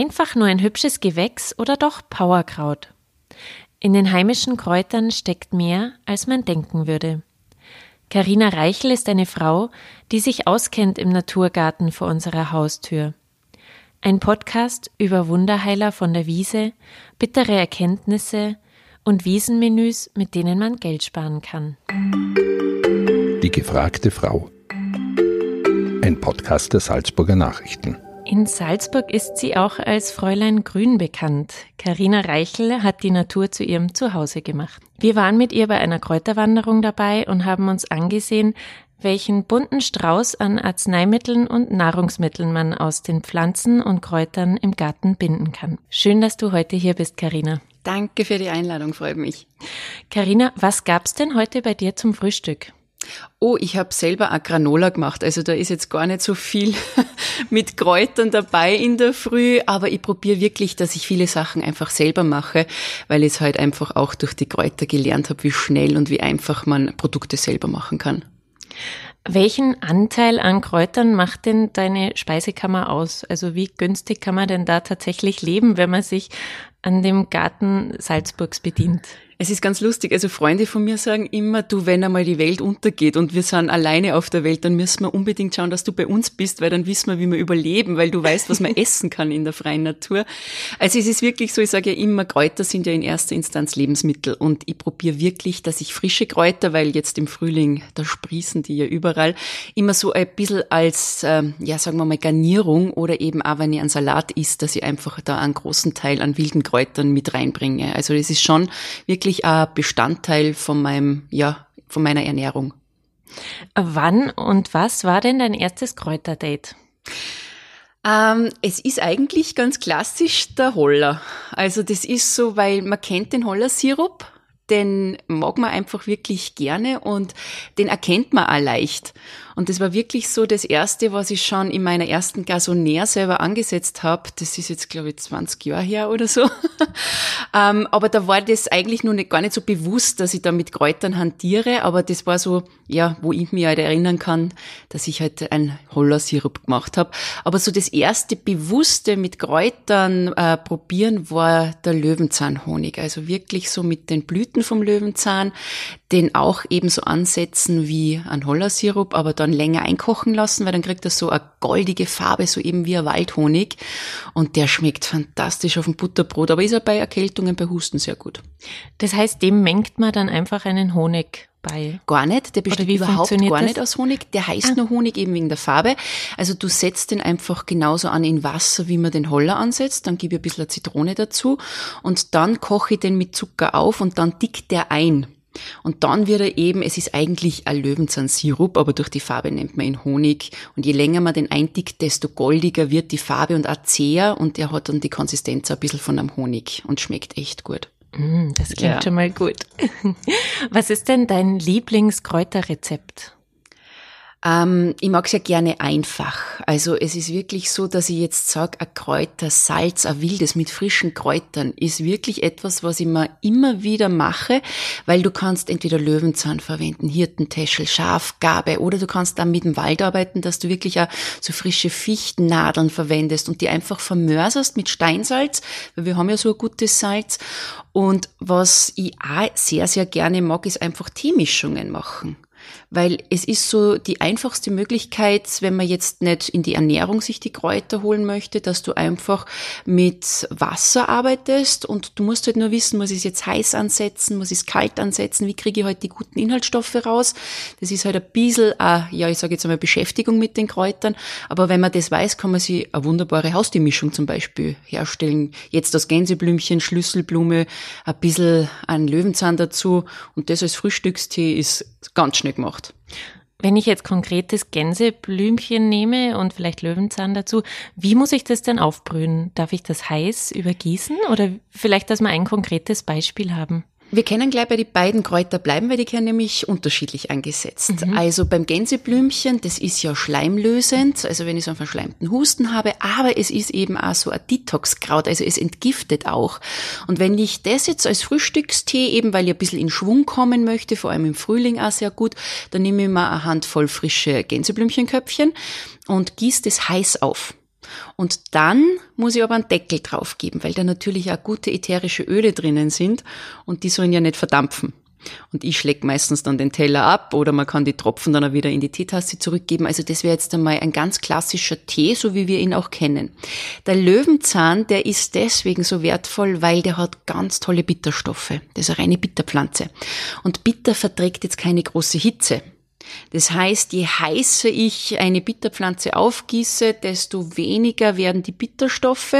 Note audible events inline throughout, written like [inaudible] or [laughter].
Einfach nur ein hübsches Gewächs oder doch Powerkraut? In den heimischen Kräutern steckt mehr, als man denken würde. Karina Reichel ist eine Frau, die sich auskennt im Naturgarten vor unserer Haustür. Ein Podcast über Wunderheiler von der Wiese, bittere Erkenntnisse und Wiesenmenüs, mit denen man Geld sparen kann. Die gefragte Frau. Ein Podcast der Salzburger Nachrichten. In Salzburg ist sie auch als Fräulein Grün bekannt. Karina Reichel hat die Natur zu ihrem Zuhause gemacht. Wir waren mit ihr bei einer Kräuterwanderung dabei und haben uns angesehen, welchen bunten Strauß an Arzneimitteln und Nahrungsmitteln man aus den Pflanzen und Kräutern im Garten binden kann. Schön, dass du heute hier bist, Karina. Danke für die Einladung, freut mich. Karina, was gab's denn heute bei dir zum Frühstück? Oh, ich habe selber auch Granola gemacht. Also da ist jetzt gar nicht so viel [laughs] mit Kräutern dabei in der Früh, aber ich probiere wirklich, dass ich viele Sachen einfach selber mache, weil ich es halt einfach auch durch die Kräuter gelernt habe, wie schnell und wie einfach man Produkte selber machen kann. Welchen Anteil an Kräutern macht denn deine Speisekammer aus? Also wie günstig kann man denn da tatsächlich leben, wenn man sich an dem Garten Salzburgs bedient? Es ist ganz lustig. Also Freunde von mir sagen immer, du, wenn einmal die Welt untergeht und wir sind alleine auf der Welt, dann müssen wir unbedingt schauen, dass du bei uns bist, weil dann wissen wir, wie wir überleben, weil du weißt, was man [laughs] essen kann in der freien Natur. Also es ist wirklich so, ich sage ja immer, Kräuter sind ja in erster Instanz Lebensmittel und ich probiere wirklich, dass ich frische Kräuter, weil jetzt im Frühling, da sprießen die ja überall, immer so ein bisschen als, ähm, ja sagen wir mal, Garnierung oder eben auch, wenn ich einen Salat isst, dass ich einfach da einen großen Teil an wilden Kräutern mit reinbringe. Also das ist schon wirklich wirklich ein Bestandteil von meinem, ja, von meiner Ernährung. Wann und was war denn dein erstes Kräuterdate? Ähm, es ist eigentlich ganz klassisch der Holler. Also das ist so, weil man kennt den Hollersirup, den mag man einfach wirklich gerne und den erkennt man auch leicht. Und das war wirklich so das Erste, was ich schon in meiner ersten Gasonär selber angesetzt habe. Das ist jetzt, glaube ich, 20 Jahre her oder so. [laughs] ähm, aber da war das eigentlich nur nicht, gar nicht so bewusst, dass ich da mit Kräutern hantiere. Aber das war so, ja, wo ich mich halt erinnern kann, dass ich halt ein Hollersirup gemacht habe. Aber so das erste Bewusste mit Kräutern äh, probieren war der Löwenzahnhonig. Also wirklich so mit den Blüten vom Löwenzahn, den auch ebenso ansetzen wie ein Hollersirup, aber dann länger einkochen lassen, weil dann kriegt er so eine goldige Farbe, so eben wie ein Waldhonig. Und der schmeckt fantastisch auf dem Butterbrot, aber ist er bei Erkältungen, bei Husten sehr gut. Das heißt, dem mengt man dann einfach einen Honig bei? Gar nicht, der besteht überhaupt gar das? nicht aus Honig. Der heißt ah. nur Honig eben wegen der Farbe. Also du setzt den einfach genauso an in Wasser, wie man den Holler ansetzt. Dann gebe ich ein bisschen Zitrone dazu und dann koche ich den mit Zucker auf und dann dickt der ein. Und dann wird er eben, es ist eigentlich ein Löwenzahnsirup, aber durch die Farbe nennt man ihn Honig. Und je länger man den eindickt, desto goldiger wird die Farbe und auch zäher und er hat dann die Konsistenz ein bisschen von einem Honig und schmeckt echt gut. Mm, das klingt ja. schon mal gut. [laughs] Was ist denn dein Lieblingskräuterrezept? Ähm, ich mag es ja gerne einfach. Also es ist wirklich so, dass ich jetzt sage, ein Kräuter, Salz, ein wildes mit frischen Kräutern ist wirklich etwas, was ich mir immer wieder mache, weil du kannst entweder Löwenzahn verwenden, Hirtentäschel, Schafgabe oder du kannst dann mit dem Wald arbeiten, dass du wirklich auch so frische Fichtennadeln verwendest und die einfach vermörserst mit Steinsalz, weil wir haben ja so ein gutes Salz. Und was ich auch sehr, sehr gerne mag, ist einfach Teemischungen machen weil es ist so die einfachste Möglichkeit, wenn man jetzt nicht in die Ernährung sich die Kräuter holen möchte, dass du einfach mit Wasser arbeitest und du musst halt nur wissen, muss ich es jetzt heiß ansetzen, muss ich es kalt ansetzen, wie kriege ich halt die guten Inhaltsstoffe raus. Das ist halt ein bisschen, äh, ja, ich sage jetzt einmal Beschäftigung mit den Kräutern, aber wenn man das weiß, kann man sich eine wunderbare Haustiermischung zum Beispiel herstellen. Jetzt das Gänseblümchen, Schlüsselblume, ein bisschen ein Löwenzahn dazu und das als Frühstückstee ist ganz schnell gemacht. Wenn ich jetzt konkretes Gänseblümchen nehme und vielleicht Löwenzahn dazu, wie muss ich das denn aufbrühen? Darf ich das heiß übergießen oder vielleicht, dass wir ein konkretes Beispiel haben? Wir können gleich bei den beiden Kräuter bleiben, weil die können nämlich unterschiedlich eingesetzt. Mhm. Also beim Gänseblümchen, das ist ja schleimlösend, also wenn ich so einen verschleimten Husten habe, aber es ist eben auch so ein Detoxkraut, also es entgiftet auch. Und wenn ich das jetzt als Frühstückstee, eben weil ich ein bisschen in Schwung kommen möchte, vor allem im Frühling auch sehr gut, dann nehme ich mal eine Handvoll frische Gänseblümchenköpfchen und gieße das heiß auf. Und dann muss ich aber einen Deckel drauf geben, weil da natürlich auch gute ätherische Öle drinnen sind und die sollen ja nicht verdampfen. Und ich schläg meistens dann den Teller ab oder man kann die Tropfen dann auch wieder in die Teetasse zurückgeben. Also das wäre jetzt einmal ein ganz klassischer Tee, so wie wir ihn auch kennen. Der Löwenzahn, der ist deswegen so wertvoll, weil der hat ganz tolle Bitterstoffe. Das ist eine reine Bitterpflanze. Und Bitter verträgt jetzt keine große Hitze. Das heißt, je heißer ich eine Bitterpflanze aufgieße, desto weniger werden die Bitterstoffe.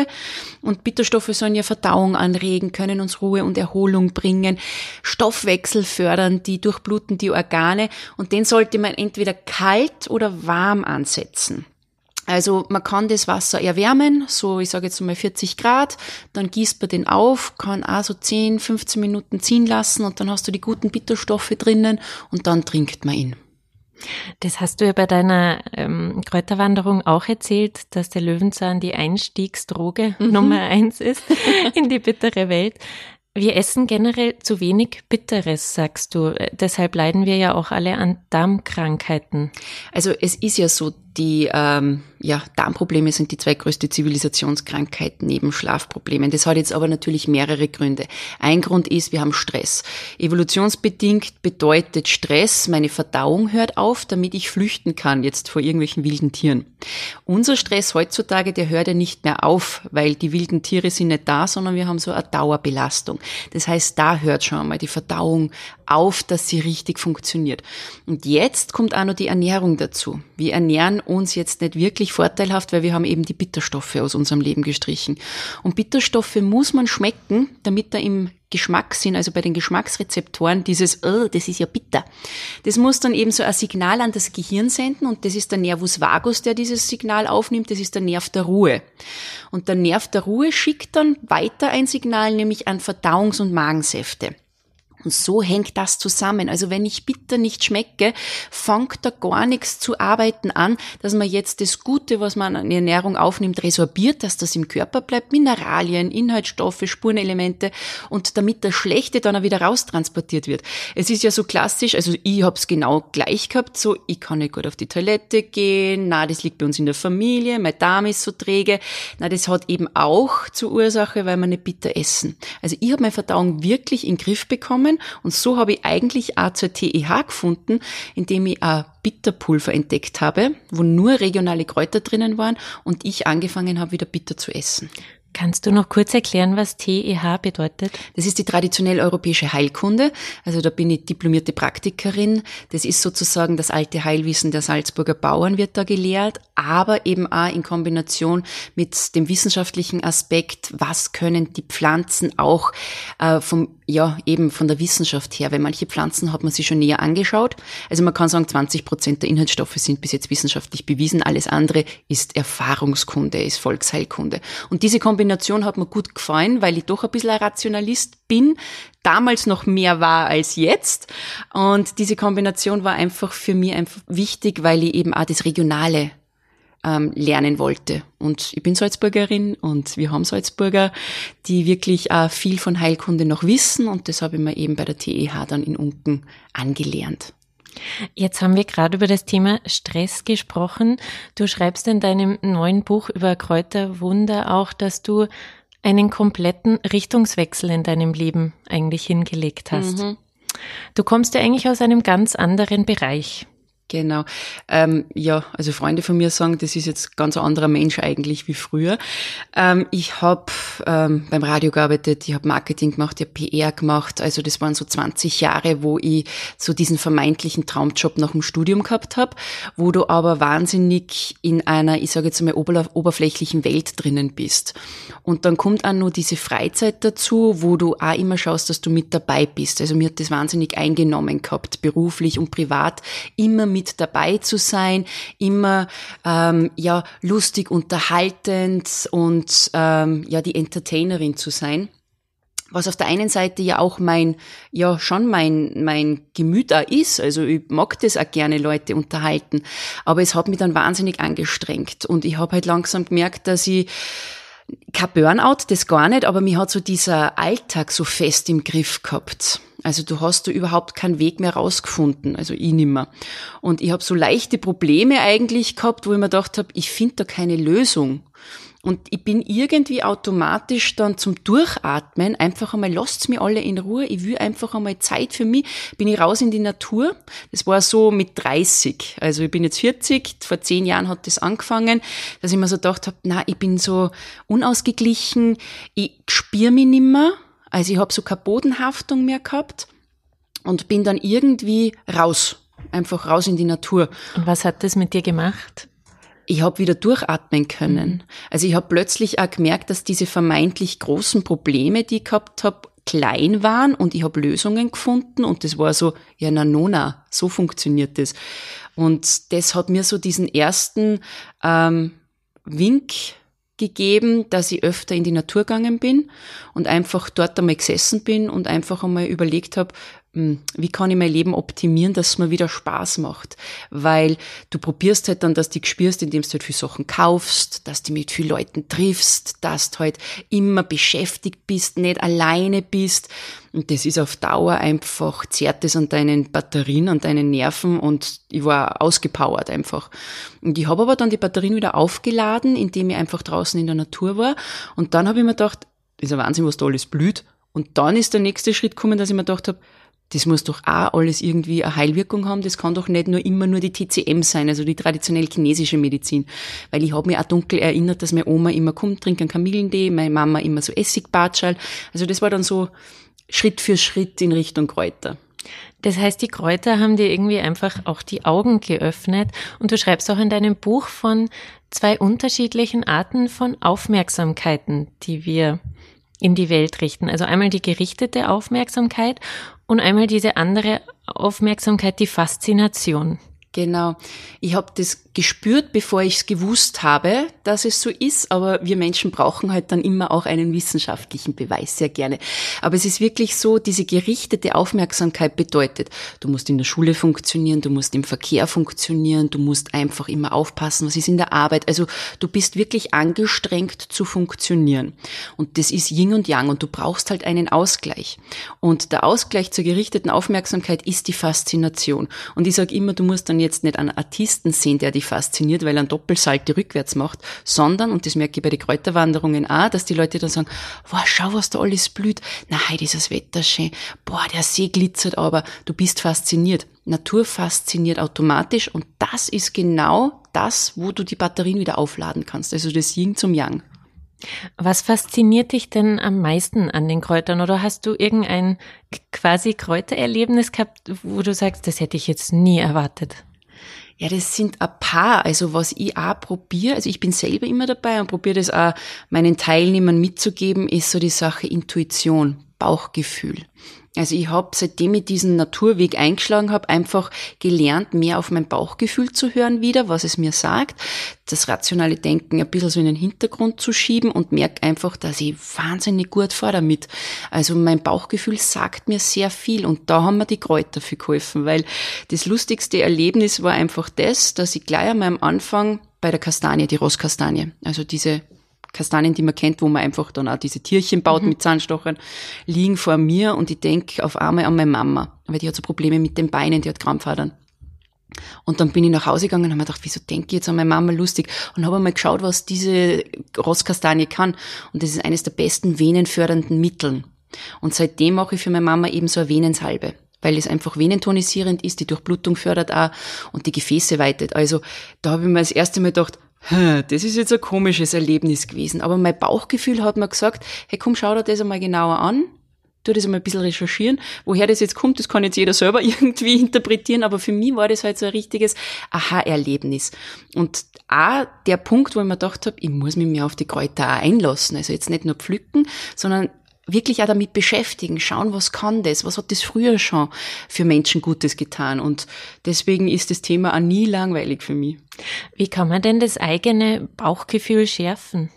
Und Bitterstoffe sollen ja Verdauung anregen, können uns Ruhe und Erholung bringen, Stoffwechsel fördern, die durchbluten die Organe. Und den sollte man entweder kalt oder warm ansetzen. Also man kann das Wasser erwärmen, so ich sage jetzt mal 40 Grad, dann gießt man den auf, kann auch so 10, 15 Minuten ziehen lassen und dann hast du die guten Bitterstoffe drinnen und dann trinkt man ihn. Das hast du ja bei deiner ähm, Kräuterwanderung auch erzählt, dass der Löwenzahn die Einstiegsdroge mhm. Nummer eins ist [laughs] in die bittere Welt. Wir essen generell zu wenig Bitteres, sagst du. Deshalb leiden wir ja auch alle an Darmkrankheiten. Also es ist ja so, die ähm, ja, Darmprobleme sind die zweitgrößte Zivilisationskrankheit neben Schlafproblemen. Das hat jetzt aber natürlich mehrere Gründe. Ein Grund ist, wir haben Stress. Evolutionsbedingt bedeutet Stress, meine Verdauung hört auf, damit ich flüchten kann jetzt vor irgendwelchen wilden Tieren. Unser Stress heutzutage, der hört ja nicht mehr auf, weil die wilden Tiere sind nicht da, sondern wir haben so eine Dauerbelastung. Das heißt, da hört schon einmal die Verdauung auf, dass sie richtig funktioniert. Und jetzt kommt auch noch die Ernährung dazu. Wir ernähren uns jetzt nicht wirklich vorteilhaft, weil wir haben eben die Bitterstoffe aus unserem Leben gestrichen. Und Bitterstoffe muss man schmecken, damit da im Geschmackssinn, also bei den Geschmacksrezeptoren, dieses, oh, das ist ja bitter. Das muss dann eben so ein Signal an das Gehirn senden und das ist der Nervus vagus, der dieses Signal aufnimmt, das ist der Nerv der Ruhe. Und der Nerv der Ruhe schickt dann weiter ein Signal, nämlich an Verdauungs- und Magensäfte. Und so hängt das zusammen. Also wenn ich bitter nicht schmecke, fängt da gar nichts zu arbeiten an, dass man jetzt das Gute, was man an Ernährung aufnimmt, resorbiert, dass das im Körper bleibt, Mineralien, Inhaltsstoffe, Spurenelemente und damit das Schlechte dann auch wieder raustransportiert wird. Es ist ja so klassisch, also ich hab's genau gleich gehabt, so ich kann nicht gut auf die Toilette gehen, na, das liegt bei uns in der Familie, mein Darm ist so träge, na, das hat eben auch zur Ursache, weil wir nicht bitter essen. Also ich habe meine Verdauung wirklich in den Griff bekommen, genommen und so habe ich eigentlich AZTEH gefunden, indem ich ein Bitterpulver entdeckt habe, wo nur regionale Kräuter drinnen waren und ich angefangen habe, wieder bitter zu essen. Kannst du noch kurz erklären, was TEH bedeutet? Das ist die traditionell europäische Heilkunde. Also da bin ich diplomierte Praktikerin. Das ist sozusagen das alte Heilwissen der Salzburger Bauern wird da gelehrt, aber eben auch in Kombination mit dem wissenschaftlichen Aspekt, was können die Pflanzen auch äh, vom ja, eben von der Wissenschaft her, weil manche Pflanzen hat man sich schon näher angeschaut. Also man kann sagen, 20 Prozent der Inhaltsstoffe sind bis jetzt wissenschaftlich bewiesen. Alles andere ist Erfahrungskunde, ist Volksheilkunde. Und diese Kombination hat mir gut gefallen, weil ich doch ein bisschen ein Rationalist bin, damals noch mehr war als jetzt. Und diese Kombination war einfach für mich einfach wichtig, weil ich eben auch das Regionale ähm, lernen wollte. Und ich bin Salzburgerin und wir haben Salzburger, die wirklich äh, viel von Heilkunde noch wissen und das habe ich mir eben bei der TEH dann in Unken angelernt. Jetzt haben wir gerade über das Thema Stress gesprochen. Du schreibst in deinem neuen Buch über Kräuterwunder auch, dass du einen kompletten Richtungswechsel in deinem Leben eigentlich hingelegt hast. Mhm. Du kommst ja eigentlich aus einem ganz anderen Bereich. Genau. Ähm, ja, also Freunde von mir sagen, das ist jetzt ganz ein anderer Mensch eigentlich wie früher. Ähm, ich habe ähm, beim Radio gearbeitet, ich habe Marketing gemacht, ich habe PR gemacht. Also das waren so 20 Jahre, wo ich so diesen vermeintlichen Traumjob nach dem Studium gehabt habe, wo du aber wahnsinnig in einer, ich sage jetzt mal, oberflächlichen Welt drinnen bist. Und dann kommt auch nur diese Freizeit dazu, wo du auch immer schaust, dass du mit dabei bist. Also mir hat das wahnsinnig eingenommen gehabt, beruflich und privat, immer mit mit dabei zu sein, immer ähm, ja lustig, unterhaltend und ähm, ja die Entertainerin zu sein was auf der einen Seite ja auch mein, ja schon mein, mein Gemüt auch ist. Also ich mag das auch gerne Leute unterhalten. Aber es hat mich dann wahnsinnig angestrengt. Und ich habe halt langsam gemerkt, dass ich kein Burnout, das gar nicht, aber mir hat so dieser Alltag so fest im Griff gehabt. Also du hast da überhaupt keinen Weg mehr rausgefunden, also ich nimmer. Und ich habe so leichte Probleme eigentlich gehabt, wo ich mir gedacht habe, ich finde da keine Lösung. Und ich bin irgendwie automatisch dann zum Durchatmen einfach einmal, lasst's mir alle in Ruhe, ich will einfach einmal Zeit für mich, bin ich raus in die Natur. Das war so mit 30. Also ich bin jetzt 40, vor zehn Jahren hat das angefangen, dass ich mir so gedacht habe, na, ich bin so unausgeglichen, ich spür mich nimmer, also ich habe so keine Bodenhaftung mehr gehabt und bin dann irgendwie raus, einfach raus in die Natur. Und was hat das mit dir gemacht? Ich habe wieder durchatmen können. Mhm. Also ich habe plötzlich auch gemerkt, dass diese vermeintlich großen Probleme, die ich gehabt habe, klein waren und ich habe Lösungen gefunden und das war so, ja na nona, so funktioniert das. Und das hat mir so diesen ersten ähm, Wink gegeben, dass ich öfter in die Natur gegangen bin und einfach dort einmal gesessen bin und einfach einmal überlegt habe, wie kann ich mein Leben optimieren, dass es mir wieder Spaß macht? Weil du probierst halt dann, dass du spürst, indem du halt viel Sachen kaufst, dass du mit vielen Leuten triffst, dass du halt immer beschäftigt bist, nicht alleine bist. Und das ist auf Dauer einfach, zerrt es an deinen Batterien, an deinen Nerven und ich war ausgepowert einfach. Und ich habe aber dann die Batterien wieder aufgeladen, indem ich einfach draußen in der Natur war. Und dann habe ich mir gedacht, ist ein Wahnsinn, was da alles blüht. Und dann ist der nächste Schritt gekommen, dass ich mir gedacht habe, das muss doch auch alles irgendwie eine Heilwirkung haben. Das kann doch nicht nur immer nur die TCM sein, also die traditionell chinesische Medizin. Weil ich habe mir auch dunkel erinnert, dass meine Oma immer kommt, trinkt einen Kamillentee, meine Mama immer so Essigbatschal. Also das war dann so Schritt für Schritt in Richtung Kräuter. Das heißt, die Kräuter haben dir irgendwie einfach auch die Augen geöffnet und du schreibst auch in deinem Buch von zwei unterschiedlichen Arten von Aufmerksamkeiten, die wir in die Welt richten. Also einmal die gerichtete Aufmerksamkeit und einmal diese andere Aufmerksamkeit, die Faszination. Genau. Ich habe das gespürt, bevor ich es gewusst habe, dass es so ist, aber wir Menschen brauchen halt dann immer auch einen wissenschaftlichen Beweis sehr gerne. Aber es ist wirklich so, diese gerichtete Aufmerksamkeit bedeutet, du musst in der Schule funktionieren, du musst im Verkehr funktionieren, du musst einfach immer aufpassen, was ist in der Arbeit. Also du bist wirklich angestrengt zu funktionieren. Und das ist Yin und Yang und du brauchst halt einen Ausgleich. Und der Ausgleich zur gerichteten Aufmerksamkeit ist die Faszination. Und ich sage immer, du musst dann jetzt nicht einen Artisten sehen, der dich fasziniert, weil er einen Doppelsalte rückwärts macht, sondern, und das merke ich bei den Kräuterwanderungen auch, dass die Leute dann sagen, wow, schau, was da alles blüht. Na, heute ist das Wetter schön. Boah, der See glitzert, aber du bist fasziniert. Natur fasziniert automatisch und das ist genau das, wo du die Batterien wieder aufladen kannst. Also das Yin zum Yang. Was fasziniert dich denn am meisten an den Kräutern? Oder hast du irgendein quasi Kräutererlebnis gehabt, wo du sagst, das hätte ich jetzt nie erwartet? Ja, das sind ein paar. Also was ich auch probiere, also ich bin selber immer dabei und probiere das auch meinen Teilnehmern mitzugeben, ist so die Sache Intuition, Bauchgefühl. Also ich habe, seitdem ich diesen Naturweg eingeschlagen habe, einfach gelernt, mehr auf mein Bauchgefühl zu hören wieder, was es mir sagt, das rationale Denken ein bisschen so in den Hintergrund zu schieben und merke einfach, dass ich wahnsinnig gut fahre damit. Also mein Bauchgefühl sagt mir sehr viel und da haben mir die Kräuter viel geholfen, weil das lustigste Erlebnis war einfach das, dass ich gleich einmal am Anfang bei der Kastanie, die Rosskastanie, also diese Kastanien, die man kennt, wo man einfach dann auch diese Tierchen baut mhm. mit Zahnstochern, liegen vor mir und ich denke auf einmal an meine Mama, weil die hat so Probleme mit den Beinen, die hat Krampfadern. Und dann bin ich nach Hause gegangen und habe mir gedacht, wieso denke ich jetzt an meine Mama lustig? Und habe mal geschaut, was diese Rosskastanie kann. Und das ist eines der besten venenfördernden Mitteln. Und seitdem mache ich für meine Mama eben so eine Venensalbe weil es einfach venentonisierend ist, die Durchblutung fördert auch und die Gefäße weitet. Also da habe ich mir das erste Mal gedacht, das ist jetzt ein komisches Erlebnis gewesen. Aber mein Bauchgefühl hat mir gesagt, hey komm, schau dir das einmal genauer an. Tu das einmal ein bisschen recherchieren. Woher das jetzt kommt, das kann jetzt jeder selber [laughs] irgendwie interpretieren. Aber für mich war das halt so ein richtiges Aha-Erlebnis. Und auch der Punkt, wo ich mir gedacht habe, ich muss mich mehr auf die Kräuter auch einlassen. Also jetzt nicht nur pflücken, sondern wirklich auch damit beschäftigen, schauen, was kann das, was hat das früher schon für Menschen Gutes getan. Und deswegen ist das Thema auch nie langweilig für mich. Wie kann man denn das eigene Bauchgefühl schärfen?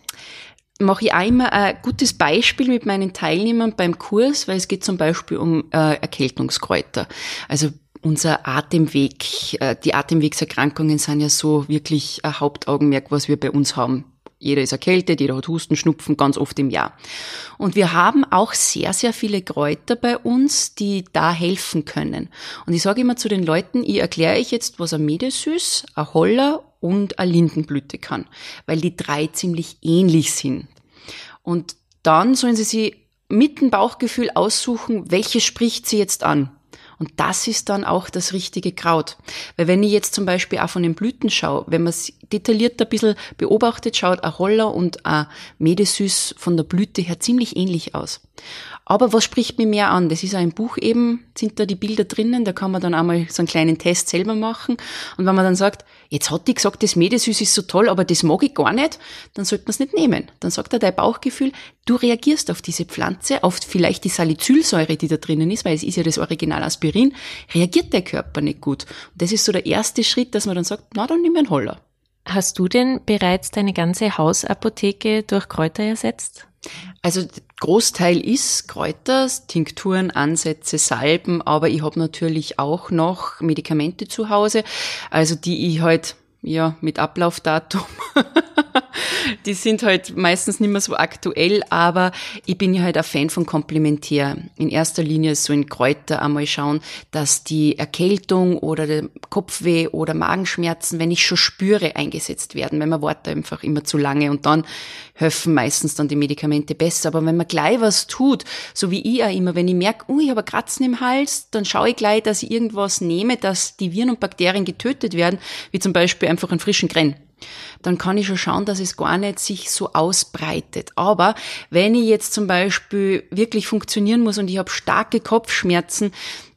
mache ich auch immer ein gutes Beispiel mit meinen Teilnehmern beim Kurs, weil es geht zum Beispiel um äh, Erkältungskräuter. Also unser Atemweg, äh, die Atemwegserkrankungen sind ja so wirklich ein Hauptaugenmerk, was wir bei uns haben jeder ist erkältet, jeder hat Husten, Schnupfen, ganz oft im Jahr. Und wir haben auch sehr, sehr viele Kräuter bei uns, die da helfen können. Und ich sage immer zu den Leuten, ich erkläre euch jetzt, was ein Medesüß, ein Holler und eine Lindenblüte kann, weil die drei ziemlich ähnlich sind. Und dann sollen sie sich mit dem Bauchgefühl aussuchen, welches spricht sie jetzt an. Und das ist dann auch das richtige Kraut. Weil wenn ich jetzt zum Beispiel auch von den Blüten schaue, wenn man es detailliert ein bisschen beobachtet, schaut ein Holler und ein Medesüß von der Blüte her ziemlich ähnlich aus. Aber was spricht mir mehr an? Das ist im Buch eben, sind da die Bilder drinnen, da kann man dann einmal so einen kleinen Test selber machen. Und wenn man dann sagt, jetzt hat die gesagt, das Medesüß ist so toll, aber das mag ich gar nicht, dann sollte man es nicht nehmen. Dann sagt er dein Bauchgefühl, du reagierst auf diese Pflanze, auf vielleicht die Salicylsäure, die da drinnen ist, weil es ist ja das Original Aspirin, reagiert der Körper nicht gut. Und das ist so der erste Schritt, dass man dann sagt, na, dann nimm einen Holler. Hast du denn bereits deine ganze Hausapotheke durch Kräuter ersetzt? Also Großteil ist Kräuter, Tinkturen, Ansätze, Salben, aber ich habe natürlich auch noch Medikamente zu Hause, also die ich halt ja mit Ablaufdatum [laughs] die sind halt meistens nicht mehr so aktuell, aber ich bin ja halt ein Fan von Komplementär. In erster Linie so in Kräuter einmal schauen, dass die Erkältung oder der Kopfweh oder Magenschmerzen, wenn ich schon spüre, eingesetzt werden, weil man wartet einfach immer zu lange und dann helfen meistens dann die Medikamente besser. Aber wenn man gleich was tut, so wie ich auch immer, wenn ich merke, oh, ich habe Kratzen im Hals, dann schaue ich gleich, dass ich irgendwas nehme, dass die Viren und Bakterien getötet werden, wie zum Beispiel einfach einen frischen Grenn dann kann ich schon schauen, dass es gar nicht sich so ausbreitet. Aber wenn ich jetzt zum Beispiel wirklich funktionieren muss und ich habe starke Kopfschmerzen,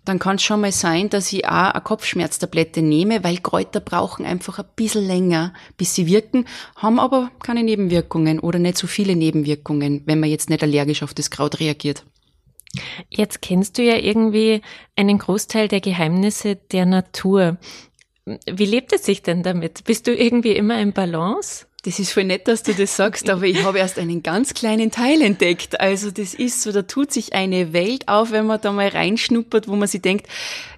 dann kann es schon mal sein, dass ich auch eine Kopfschmerztablette nehme, weil Kräuter brauchen einfach ein bisschen länger, bis sie wirken, haben aber keine Nebenwirkungen oder nicht so viele Nebenwirkungen, wenn man jetzt nicht allergisch auf das Kraut reagiert. Jetzt kennst du ja irgendwie einen Großteil der Geheimnisse der Natur. Wie lebt es sich denn damit? Bist du irgendwie immer im Balance? Das ist voll nett, dass du das sagst, aber ich habe erst einen ganz kleinen Teil entdeckt. Also das ist so, da tut sich eine Welt auf, wenn man da mal reinschnuppert, wo man sich denkt,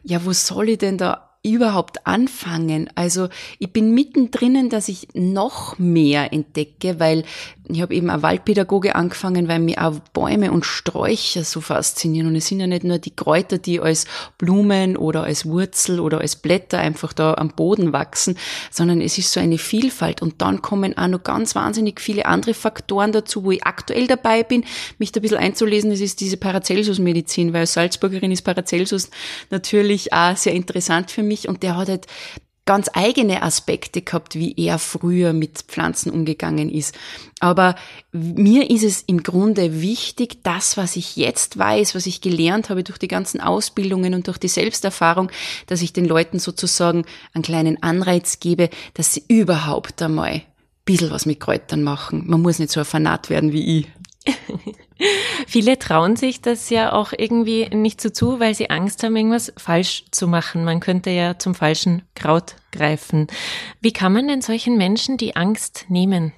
ja, wo soll ich denn da überhaupt anfangen? Also ich bin mittendrin, dass ich noch mehr entdecke, weil ich habe eben eine Waldpädagoge angefangen, weil mir auch Bäume und Sträucher so faszinieren. Und es sind ja nicht nur die Kräuter, die als Blumen oder als Wurzel oder als Blätter einfach da am Boden wachsen, sondern es ist so eine Vielfalt. Und dann kommen auch noch ganz wahnsinnig viele andere Faktoren dazu, wo ich aktuell dabei bin, mich da ein bisschen einzulesen. Das ist diese Paracelsus-Medizin, weil als Salzburgerin ist Paracelsus natürlich auch sehr interessant für mich. Und der hat halt ganz eigene Aspekte gehabt, wie er früher mit Pflanzen umgegangen ist. Aber mir ist es im Grunde wichtig, das, was ich jetzt weiß, was ich gelernt habe durch die ganzen Ausbildungen und durch die Selbsterfahrung, dass ich den Leuten sozusagen einen kleinen Anreiz gebe, dass sie überhaupt einmal ein bisschen was mit Kräutern machen. Man muss nicht so ein Fanat werden wie ich. [laughs] Viele trauen sich das ja auch irgendwie nicht so zu, weil sie Angst haben, irgendwas falsch zu machen. Man könnte ja zum falschen Kraut greifen. Wie kann man denn solchen Menschen die Angst nehmen?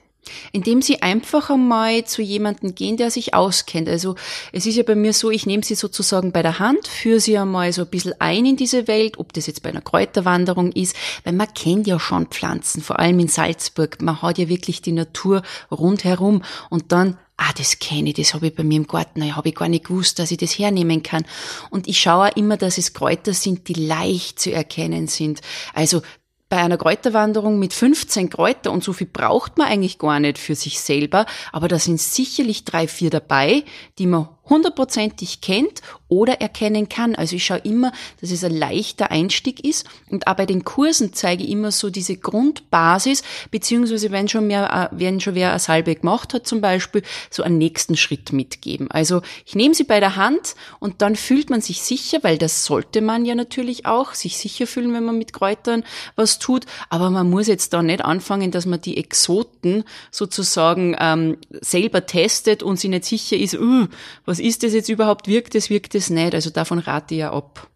Indem sie einfach einmal zu jemandem gehen, der sich auskennt. Also es ist ja bei mir so, ich nehme sie sozusagen bei der Hand, führe sie einmal so ein bisschen ein in diese Welt, ob das jetzt bei einer Kräuterwanderung ist, weil man kennt ja schon Pflanzen, vor allem in Salzburg. Man hat ja wirklich die Natur rundherum und dann ah, das kenne ich, das habe ich bei mir im Garten, da habe ich gar nicht gewusst, dass ich das hernehmen kann. Und ich schaue immer, dass es Kräuter sind, die leicht zu erkennen sind. Also bei einer Kräuterwanderung mit 15 Kräuter und so viel braucht man eigentlich gar nicht für sich selber, aber da sind sicherlich drei, vier dabei, die man hundertprozentig kennt oder erkennen kann. Also ich schaue immer, dass es ein leichter Einstieg ist und auch bei den Kursen zeige ich immer so diese Grundbasis, beziehungsweise wenn schon mehr, äh, wenn schon wer eine Salbe gemacht hat zum Beispiel, so einen nächsten Schritt mitgeben. Also ich nehme sie bei der Hand und dann fühlt man sich sicher, weil das sollte man ja natürlich auch, sich sicher fühlen, wenn man mit Kräutern was tut, aber man muss jetzt da nicht anfangen, dass man die Exoten sozusagen ähm, selber testet und sich nicht sicher ist, uh, was ist das jetzt überhaupt, wirkt es, wirkt es nicht. Also davon rate ich ja ab.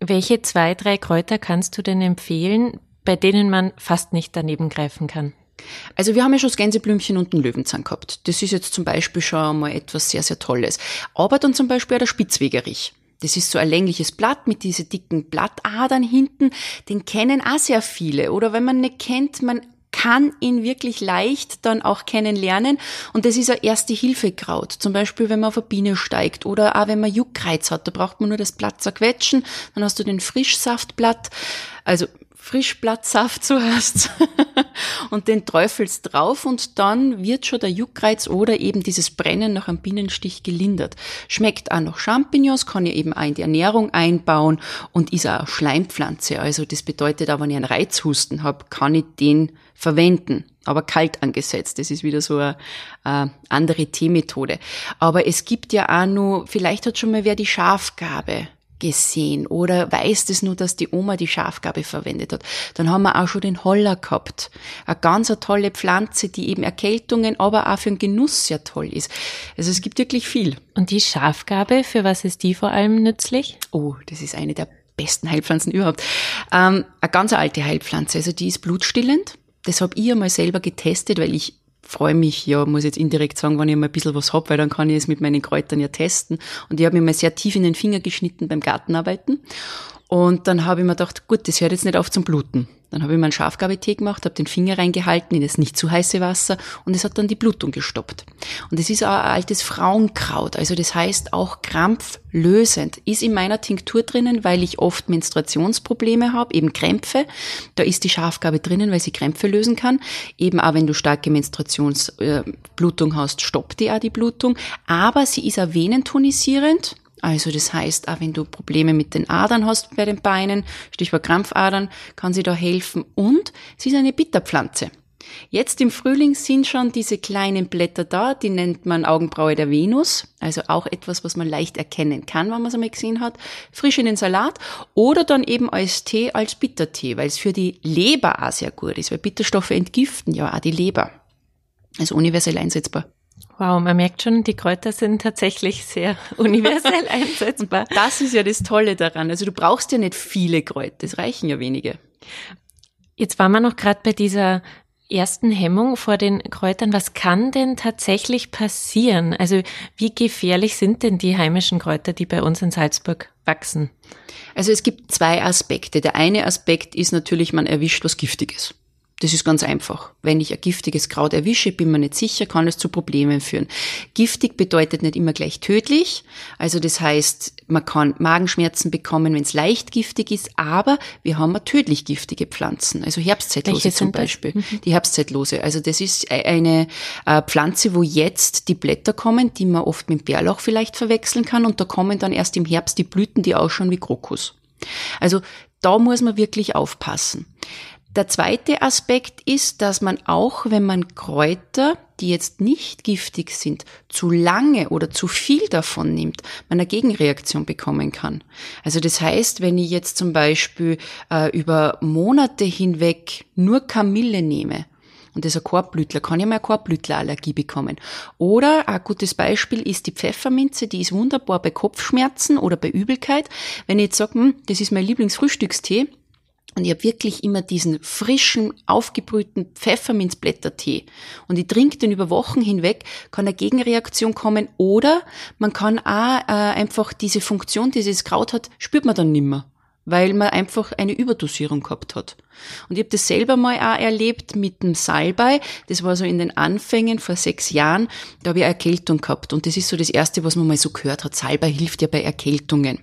Welche zwei, drei Kräuter kannst du denn empfehlen, bei denen man fast nicht daneben greifen kann? Also wir haben ja schon das Gänseblümchen und den Löwenzahn gehabt. Das ist jetzt zum Beispiel schon mal etwas sehr, sehr Tolles. Aber dann zum Beispiel auch der Spitzwegerich. Das ist so ein längliches Blatt mit diesen dicken Blattadern hinten. Den kennen auch sehr viele. Oder wenn man nicht kennt, man kann ihn wirklich leicht dann auch kennenlernen. Und das ist ein Erste-Hilfe-Kraut. Zum Beispiel, wenn man auf eine Biene steigt oder auch wenn man Juckreiz hat, da braucht man nur das Blatt zerquetschen, dann hast du den Frischsaftblatt. Also Frischblattsaft, heißt's, [laughs] und den träufelst drauf und dann wird schon der Juckreiz oder eben dieses Brennen nach einem Bienenstich gelindert. Schmeckt auch noch Champignons, kann ich eben auch in die Ernährung einbauen und ist auch eine Schleimpflanze. Also das bedeutet auch, wenn ich einen Reizhusten habe, kann ich den verwenden, aber kalt angesetzt. Das ist wieder so eine, eine andere Teemethode. Aber es gibt ja auch noch, vielleicht hat schon mal wer die Schafgabe gesehen oder weiß das nur, dass die Oma die Schafgabe verwendet hat. Dann haben wir auch schon den Holler gehabt. Eine ganz eine tolle Pflanze, die eben Erkältungen, aber auch für den Genuss sehr toll ist. Also es gibt wirklich viel. Und die Schafgabe, für was ist die vor allem nützlich? Oh, das ist eine der besten Heilpflanzen überhaupt. Ähm, eine ganz alte Heilpflanze, also die ist blutstillend. Das habe ich einmal selber getestet, weil ich freue mich ja, muss jetzt indirekt sagen, wenn ich mal ein bisschen was hab, weil dann kann ich es mit meinen Kräutern ja testen. Und ich habe mir mal sehr tief in den Finger geschnitten beim Gartenarbeiten. Und dann habe ich mir gedacht, gut, das hört jetzt nicht auf zum Bluten. Dann habe ich meinen Schafgabetee gemacht, habe den Finger reingehalten in das nicht zu heiße Wasser und es hat dann die Blutung gestoppt. Und es ist auch ein altes Frauenkraut, also das heißt auch krampflösend. Ist in meiner Tinktur drinnen, weil ich oft Menstruationsprobleme habe, eben Krämpfe. Da ist die Schafgabe drinnen, weil sie Krämpfe lösen kann. Eben auch wenn du starke Menstruationsblutung hast, stoppt die auch die Blutung. Aber sie ist auch venentonisierend also das heißt, auch wenn du Probleme mit den Adern hast bei den Beinen, Stichwort Krampfadern, kann sie da helfen. Und sie ist eine Bitterpflanze. Jetzt im Frühling sind schon diese kleinen Blätter da, die nennt man Augenbraue der Venus, also auch etwas, was man leicht erkennen kann, wenn man es einmal gesehen hat. Frisch in den Salat oder dann eben als Tee, als Bittertee, weil es für die Leber auch sehr gut ist, weil Bitterstoffe entgiften ja auch die Leber. Also universell einsetzbar. Wow, man merkt schon, die Kräuter sind tatsächlich sehr [laughs] universell [laughs] einsetzbar. Das ist ja das Tolle daran. Also du brauchst ja nicht viele Kräuter, es reichen ja wenige. Jetzt waren wir noch gerade bei dieser ersten Hemmung vor den Kräutern. Was kann denn tatsächlich passieren? Also wie gefährlich sind denn die heimischen Kräuter, die bei uns in Salzburg wachsen? Also es gibt zwei Aspekte. Der eine Aspekt ist natürlich, man erwischt was Giftiges. Das ist ganz einfach. Wenn ich ein giftiges Kraut erwische, bin mir nicht sicher, kann es zu Problemen führen. Giftig bedeutet nicht immer gleich tödlich. Also das heißt, man kann Magenschmerzen bekommen, wenn es leicht giftig ist, aber wir haben auch tödlich giftige Pflanzen. Also Herbstzeitlose zum Beispiel. Mhm. Die Herbstzeitlose. Also das ist e-, eine äh, Pflanze, wo jetzt die Blätter kommen, die man oft mit Bärlauch vielleicht verwechseln kann und da kommen dann erst im Herbst die Blüten, die ausschauen wie Krokus. Also da muss man wirklich aufpassen. Der zweite Aspekt ist, dass man auch, wenn man Kräuter, die jetzt nicht giftig sind, zu lange oder zu viel davon nimmt, man eine Gegenreaktion bekommen kann. Also das heißt, wenn ich jetzt zum Beispiel äh, über Monate hinweg nur Kamille nehme, und das ist ein Korbblütler, kann ich mal eine Korbblütlerallergie bekommen. Oder ein gutes Beispiel ist die Pfefferminze, die ist wunderbar bei Kopfschmerzen oder bei Übelkeit. Wenn ich jetzt sage, hm, das ist mein Lieblingsfrühstückstee, und ich habe wirklich immer diesen frischen, aufgebrühten Pfefferminzblättertee. Und ich trinke den über Wochen hinweg, kann eine Gegenreaktion kommen. Oder man kann auch äh, einfach diese Funktion, die dieses Kraut hat, spürt man dann nimmer weil man einfach eine Überdosierung gehabt hat. Und ich habe das selber mal auch erlebt mit dem Salbei. Das war so in den Anfängen vor sechs Jahren. Da habe ich eine Erkältung gehabt. Und das ist so das Erste, was man mal so gehört hat. Salbei hilft ja bei Erkältungen.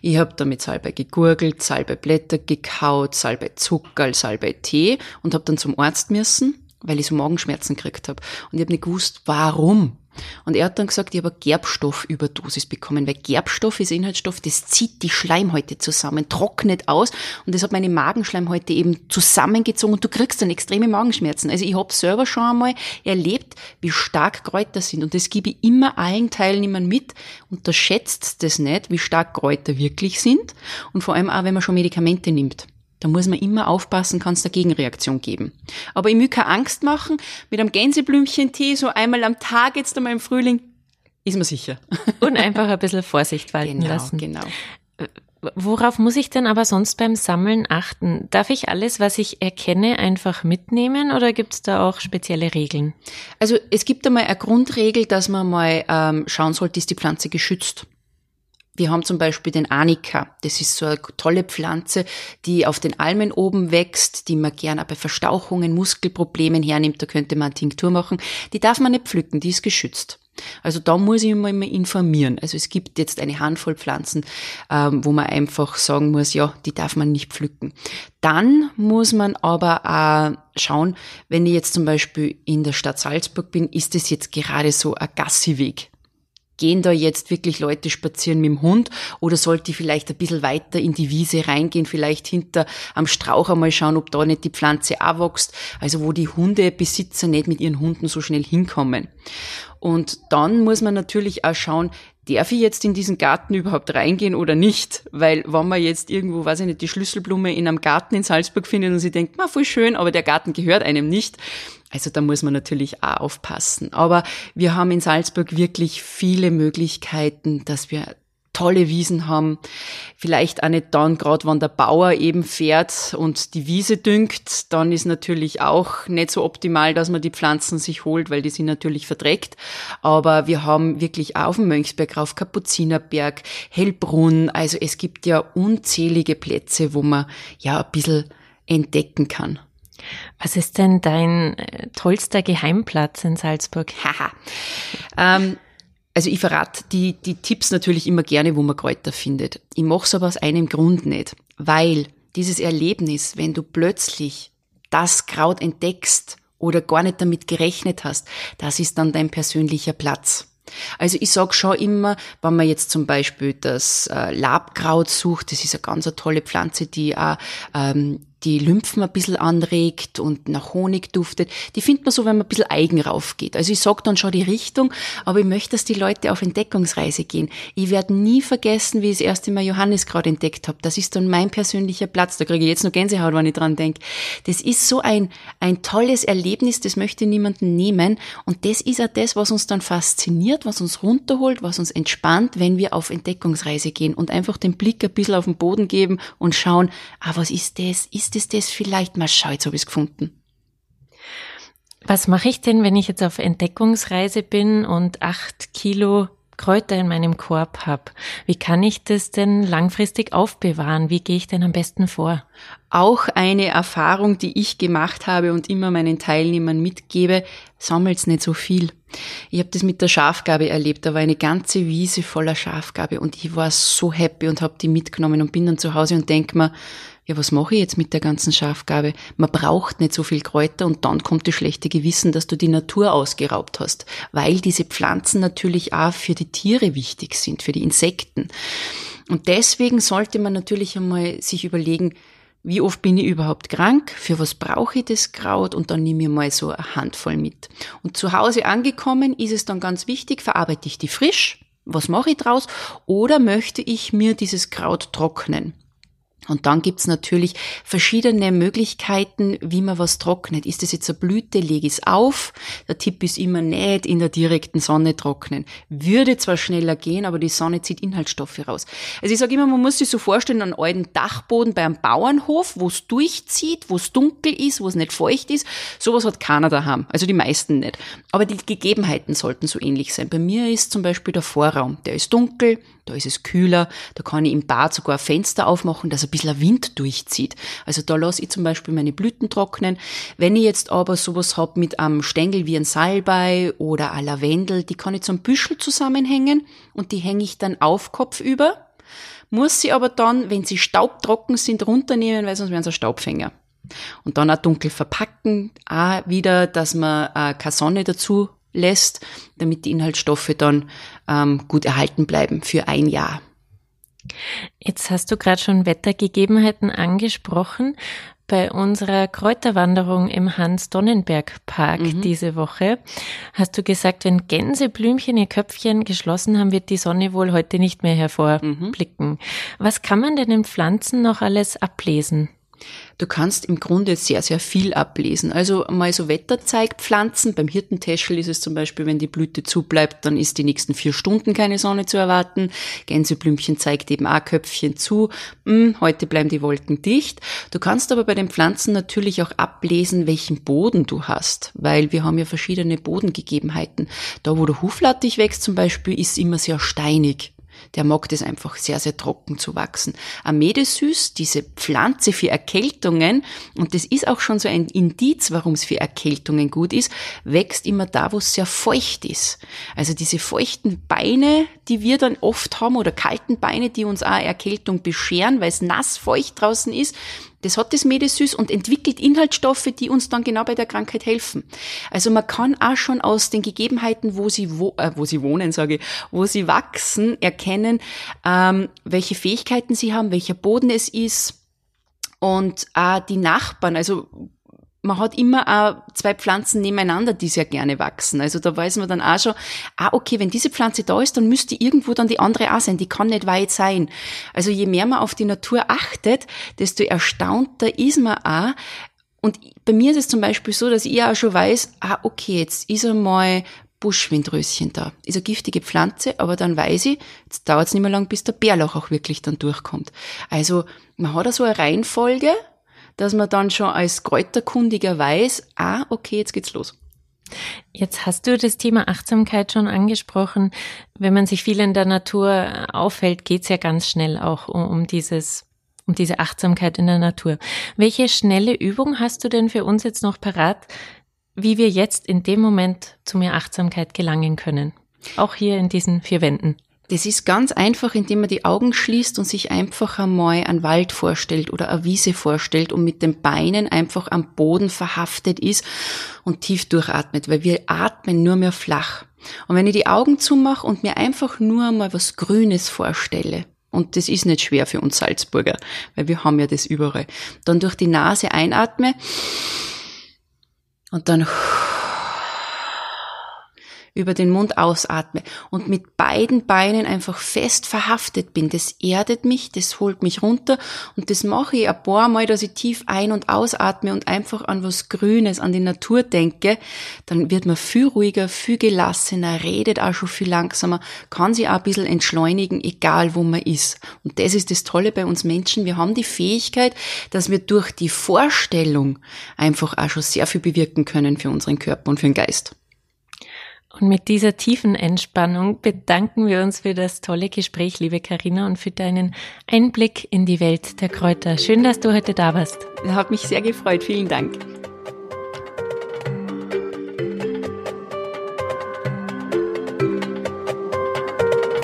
Ich habe da mit Salbei gegurgelt, Salbeiblätter gekaut, Salbei-Zuckerl, Salbei-Tee und habe dann zum Arzt müssen, weil ich so Magenschmerzen gekriegt habe. Und ich habe nicht gewusst, warum. Und er hat dann gesagt, ich habe eine Gerbstoffüberdosis bekommen, weil Gerbstoff ist Inhaltsstoff, das zieht die Schleimhäute zusammen, trocknet aus und das hat meine Magenschleimhäute eben zusammengezogen und du kriegst dann extreme Magenschmerzen. Also ich habe selber schon einmal erlebt, wie stark Kräuter sind und das gebe ich immer allen Teilnehmern mit. Unterschätzt das nicht, wie stark Kräuter wirklich sind und vor allem auch, wenn man schon Medikamente nimmt. Da muss man immer aufpassen, kann es eine Gegenreaktion geben. Aber ich will keine Angst machen, mit einem Gänseblümchen-Tee so einmal am Tag jetzt einmal im Frühling, ist man sicher. Und einfach ein bisschen Vorsicht walten genau, lassen. Genau. Worauf muss ich denn aber sonst beim Sammeln achten? Darf ich alles, was ich erkenne, einfach mitnehmen oder gibt es da auch spezielle Regeln? Also es gibt einmal eine Grundregel, dass man mal ähm, schauen sollte, ist die Pflanze geschützt. Wir haben zum Beispiel den Anika. Das ist so eine tolle Pflanze, die auf den Almen oben wächst, die man gerne bei Verstauchungen, Muskelproblemen hernimmt. Da könnte man eine Tinktur machen. Die darf man nicht pflücken, die ist geschützt. Also da muss ich mal informieren. Also es gibt jetzt eine Handvoll Pflanzen, ähm, wo man einfach sagen muss, ja, die darf man nicht pflücken. Dann muss man aber auch schauen, wenn ich jetzt zum Beispiel in der Stadt Salzburg bin, ist es jetzt gerade so ein Gassiweg gehen da jetzt wirklich Leute spazieren mit dem Hund oder sollte ich vielleicht ein bisschen weiter in die Wiese reingehen, vielleicht hinter am Strauch einmal schauen, ob da nicht die Pflanze auch wächst, also wo die Hundebesitzer nicht mit ihren Hunden so schnell hinkommen. Und dann muss man natürlich auch schauen, darf ich jetzt in diesen Garten überhaupt reingehen oder nicht? Weil wenn man jetzt irgendwo, weiß ich nicht, die Schlüsselblume in einem Garten in Salzburg findet und sie denkt, ma, voll schön, aber der Garten gehört einem nicht, also da muss man natürlich auch aufpassen. Aber wir haben in Salzburg wirklich viele Möglichkeiten, dass wir tolle Wiesen haben. Vielleicht auch nicht dann, gerade wenn der Bauer eben fährt und die Wiese düngt, dann ist natürlich auch nicht so optimal, dass man die Pflanzen sich holt, weil die sind natürlich verdreckt. Aber wir haben wirklich auch auf dem Mönchsberg rauf, Kapuzinerberg, Hellbrunn. Also es gibt ja unzählige Plätze, wo man ja ein bisschen entdecken kann. Was ist denn dein äh, tollster Geheimplatz in Salzburg? Haha. [laughs] ähm, also ich verrate die, die Tipps natürlich immer gerne, wo man Kräuter findet. Ich mache es aber aus einem Grund nicht, weil dieses Erlebnis, wenn du plötzlich das Kraut entdeckst oder gar nicht damit gerechnet hast, das ist dann dein persönlicher Platz. Also ich sag schon immer, wenn man jetzt zum Beispiel das äh, Labkraut sucht, das ist eine ganz tolle Pflanze, die auch ähm, die Lymphen ein bisschen anregt und nach Honig duftet, die findet man so, wenn man ein bisschen eigen raufgeht. Also ich sag dann schon die Richtung, aber ich möchte, dass die Leute auf Entdeckungsreise gehen. Ich werde nie vergessen, wie ich das erste Mal Johannes gerade entdeckt habe. Das ist dann mein persönlicher Platz. Da kriege ich jetzt noch Gänsehaut, wenn ich dran denke. Das ist so ein, ein tolles Erlebnis, das möchte niemanden nehmen. Und das ist auch das, was uns dann fasziniert, was uns runterholt, was uns entspannt, wenn wir auf Entdeckungsreise gehen und einfach den Blick ein bisschen auf den Boden geben und schauen, ah, was ist das? Ist ist es das vielleicht? Mal schau, jetzt habe ich es gefunden. Was mache ich denn, wenn ich jetzt auf Entdeckungsreise bin und acht Kilo Kräuter in meinem Korb habe? Wie kann ich das denn langfristig aufbewahren? Wie gehe ich denn am besten vor? Auch eine Erfahrung, die ich gemacht habe und immer meinen Teilnehmern mitgebe, sammelt's nicht so viel. Ich habe das mit der Schafgabe erlebt. Da war eine ganze Wiese voller Schafgabe und ich war so happy und habe die mitgenommen und bin dann zu Hause und denk mir, ja, was mache ich jetzt mit der ganzen Schafgabe? Man braucht nicht so viel Kräuter und dann kommt das schlechte Gewissen, dass du die Natur ausgeraubt hast, weil diese Pflanzen natürlich auch für die Tiere wichtig sind, für die Insekten. Und deswegen sollte man natürlich einmal sich überlegen, wie oft bin ich überhaupt krank, für was brauche ich das Kraut und dann nehme ich mal so eine Handvoll mit. Und zu Hause angekommen ist es dann ganz wichtig, verarbeite ich die frisch, was mache ich draus, oder möchte ich mir dieses Kraut trocknen? Und dann gibt's natürlich verschiedene Möglichkeiten, wie man was trocknet. Ist das jetzt eine Blüte, lege ich es auf. Der Tipp ist immer nicht in der direkten Sonne trocknen. Würde zwar schneller gehen, aber die Sonne zieht Inhaltsstoffe raus. Also ich sage immer, man muss sich so vorstellen, einen alten Dachboden bei einem Bauernhof, wo es durchzieht, wo es dunkel ist, wo es nicht feucht ist. Sowas hat keiner daheim. Also die meisten nicht. Aber die Gegebenheiten sollten so ähnlich sein. Bei mir ist zum Beispiel der Vorraum. Der ist dunkel, da ist es kühler, da kann ich im Bad sogar ein Fenster aufmachen, dass bisschen Wind durchzieht. Also da lasse ich zum Beispiel meine Blüten trocknen. Wenn ich jetzt aber sowas hab mit einem Stängel wie ein Salbei oder ein Lavendel, die kann ich zum Büschel zusammenhängen und die hänge ich dann auf Kopf über. Muss sie aber dann, wenn sie staubtrocken sind, runternehmen, weil sonst wären sie Staubfänger. Und dann auch dunkel verpacken, auch wieder, dass man äh, keine Sonne dazu lässt, damit die Inhaltsstoffe dann ähm, gut erhalten bleiben für ein Jahr. Jetzt hast du gerade schon Wettergegebenheiten angesprochen. Bei unserer Kräuterwanderung im Hans-Donnenberg-Park mhm. diese Woche hast du gesagt, wenn Gänseblümchen ihr Köpfchen geschlossen haben, wird die Sonne wohl heute nicht mehr hervorblicken. Mhm. Was kann man denn in Pflanzen noch alles ablesen? Du kannst im Grunde sehr, sehr viel ablesen. Also mal so Wetterzeigpflanzen. Beim Hirtentäschel ist es zum Beispiel, wenn die Blüte zubleibt, dann ist die nächsten vier Stunden keine Sonne zu erwarten. Gänseblümchen zeigt eben auch Köpfchen zu. Hm, heute bleiben die Wolken dicht. Du kannst aber bei den Pflanzen natürlich auch ablesen, welchen Boden du hast, weil wir haben ja verschiedene Bodengegebenheiten. Da, wo der Huflattich wächst zum Beispiel, ist immer sehr steinig. Der mag das einfach sehr, sehr trocken zu wachsen. Amedesüß, diese Pflanze für Erkältungen, und das ist auch schon so ein Indiz, warum es für Erkältungen gut ist, wächst immer da, wo es sehr feucht ist. Also diese feuchten Beine, die wir dann oft haben, oder kalten Beine, die uns auch Erkältung bescheren, weil es nass feucht draußen ist, das hat das Medesüß und entwickelt Inhaltsstoffe, die uns dann genau bei der Krankheit helfen. Also man kann auch schon aus den Gegebenheiten, wo sie, wo, äh, wo sie wohnen, sage ich, wo sie wachsen, erkennen, ähm, welche Fähigkeiten sie haben, welcher Boden es ist und äh, die Nachbarn, also man hat immer auch zwei Pflanzen nebeneinander, die sehr gerne wachsen. Also da weiß man dann auch schon, ah, okay, wenn diese Pflanze da ist, dann müsste irgendwo dann die andere auch sein. Die kann nicht weit sein. Also je mehr man auf die Natur achtet, desto erstaunter ist man auch. Und bei mir ist es zum Beispiel so, dass ich auch schon weiß, ah, okay, jetzt ist einmal Buschwindröschen da. Ist eine giftige Pflanze, aber dann weiß ich, jetzt dauert es nicht mehr lang, bis der Bärlauch auch wirklich dann durchkommt. Also man hat da so eine Reihenfolge, dass man dann schon als Kräuterkundiger weiß, ah, okay, jetzt geht's los. Jetzt hast du das Thema Achtsamkeit schon angesprochen. Wenn man sich viel in der Natur aufhält, geht's ja ganz schnell auch um, um dieses um diese Achtsamkeit in der Natur. Welche schnelle Übung hast du denn für uns jetzt noch parat, wie wir jetzt in dem Moment zu mehr Achtsamkeit gelangen können? Auch hier in diesen vier Wänden. Das ist ganz einfach, indem man die Augen schließt und sich einfach einmal einen Wald vorstellt oder eine Wiese vorstellt und mit den Beinen einfach am Boden verhaftet ist und tief durchatmet, weil wir atmen nur mehr flach. Und wenn ich die Augen zumache und mir einfach nur einmal was Grünes vorstelle, und das ist nicht schwer für uns Salzburger, weil wir haben ja das überall, dann durch die Nase einatme und dann über den Mund ausatme und mit beiden Beinen einfach fest verhaftet bin. Das erdet mich, das holt mich runter und das mache ich ein paar Mal, dass ich tief ein- und ausatme und einfach an was Grünes, an die Natur denke. Dann wird man viel ruhiger, viel gelassener, redet auch schon viel langsamer, kann sich auch ein bisschen entschleunigen, egal wo man ist. Und das ist das Tolle bei uns Menschen. Wir haben die Fähigkeit, dass wir durch die Vorstellung einfach auch schon sehr viel bewirken können für unseren Körper und für den Geist. Und mit dieser tiefen Entspannung bedanken wir uns für das tolle Gespräch, liebe Karina, und für deinen Einblick in die Welt der Kräuter. Schön, dass du heute da warst. Hat mich sehr gefreut. Vielen Dank.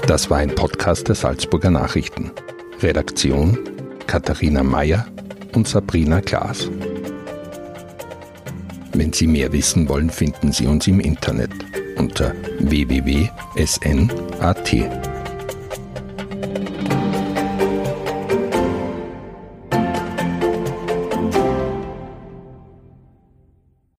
Das war ein Podcast der Salzburger Nachrichten. Redaktion Katharina Mayer und Sabrina Klaas. Wenn Sie mehr wissen wollen, finden Sie uns im Internet unter www.sn.at.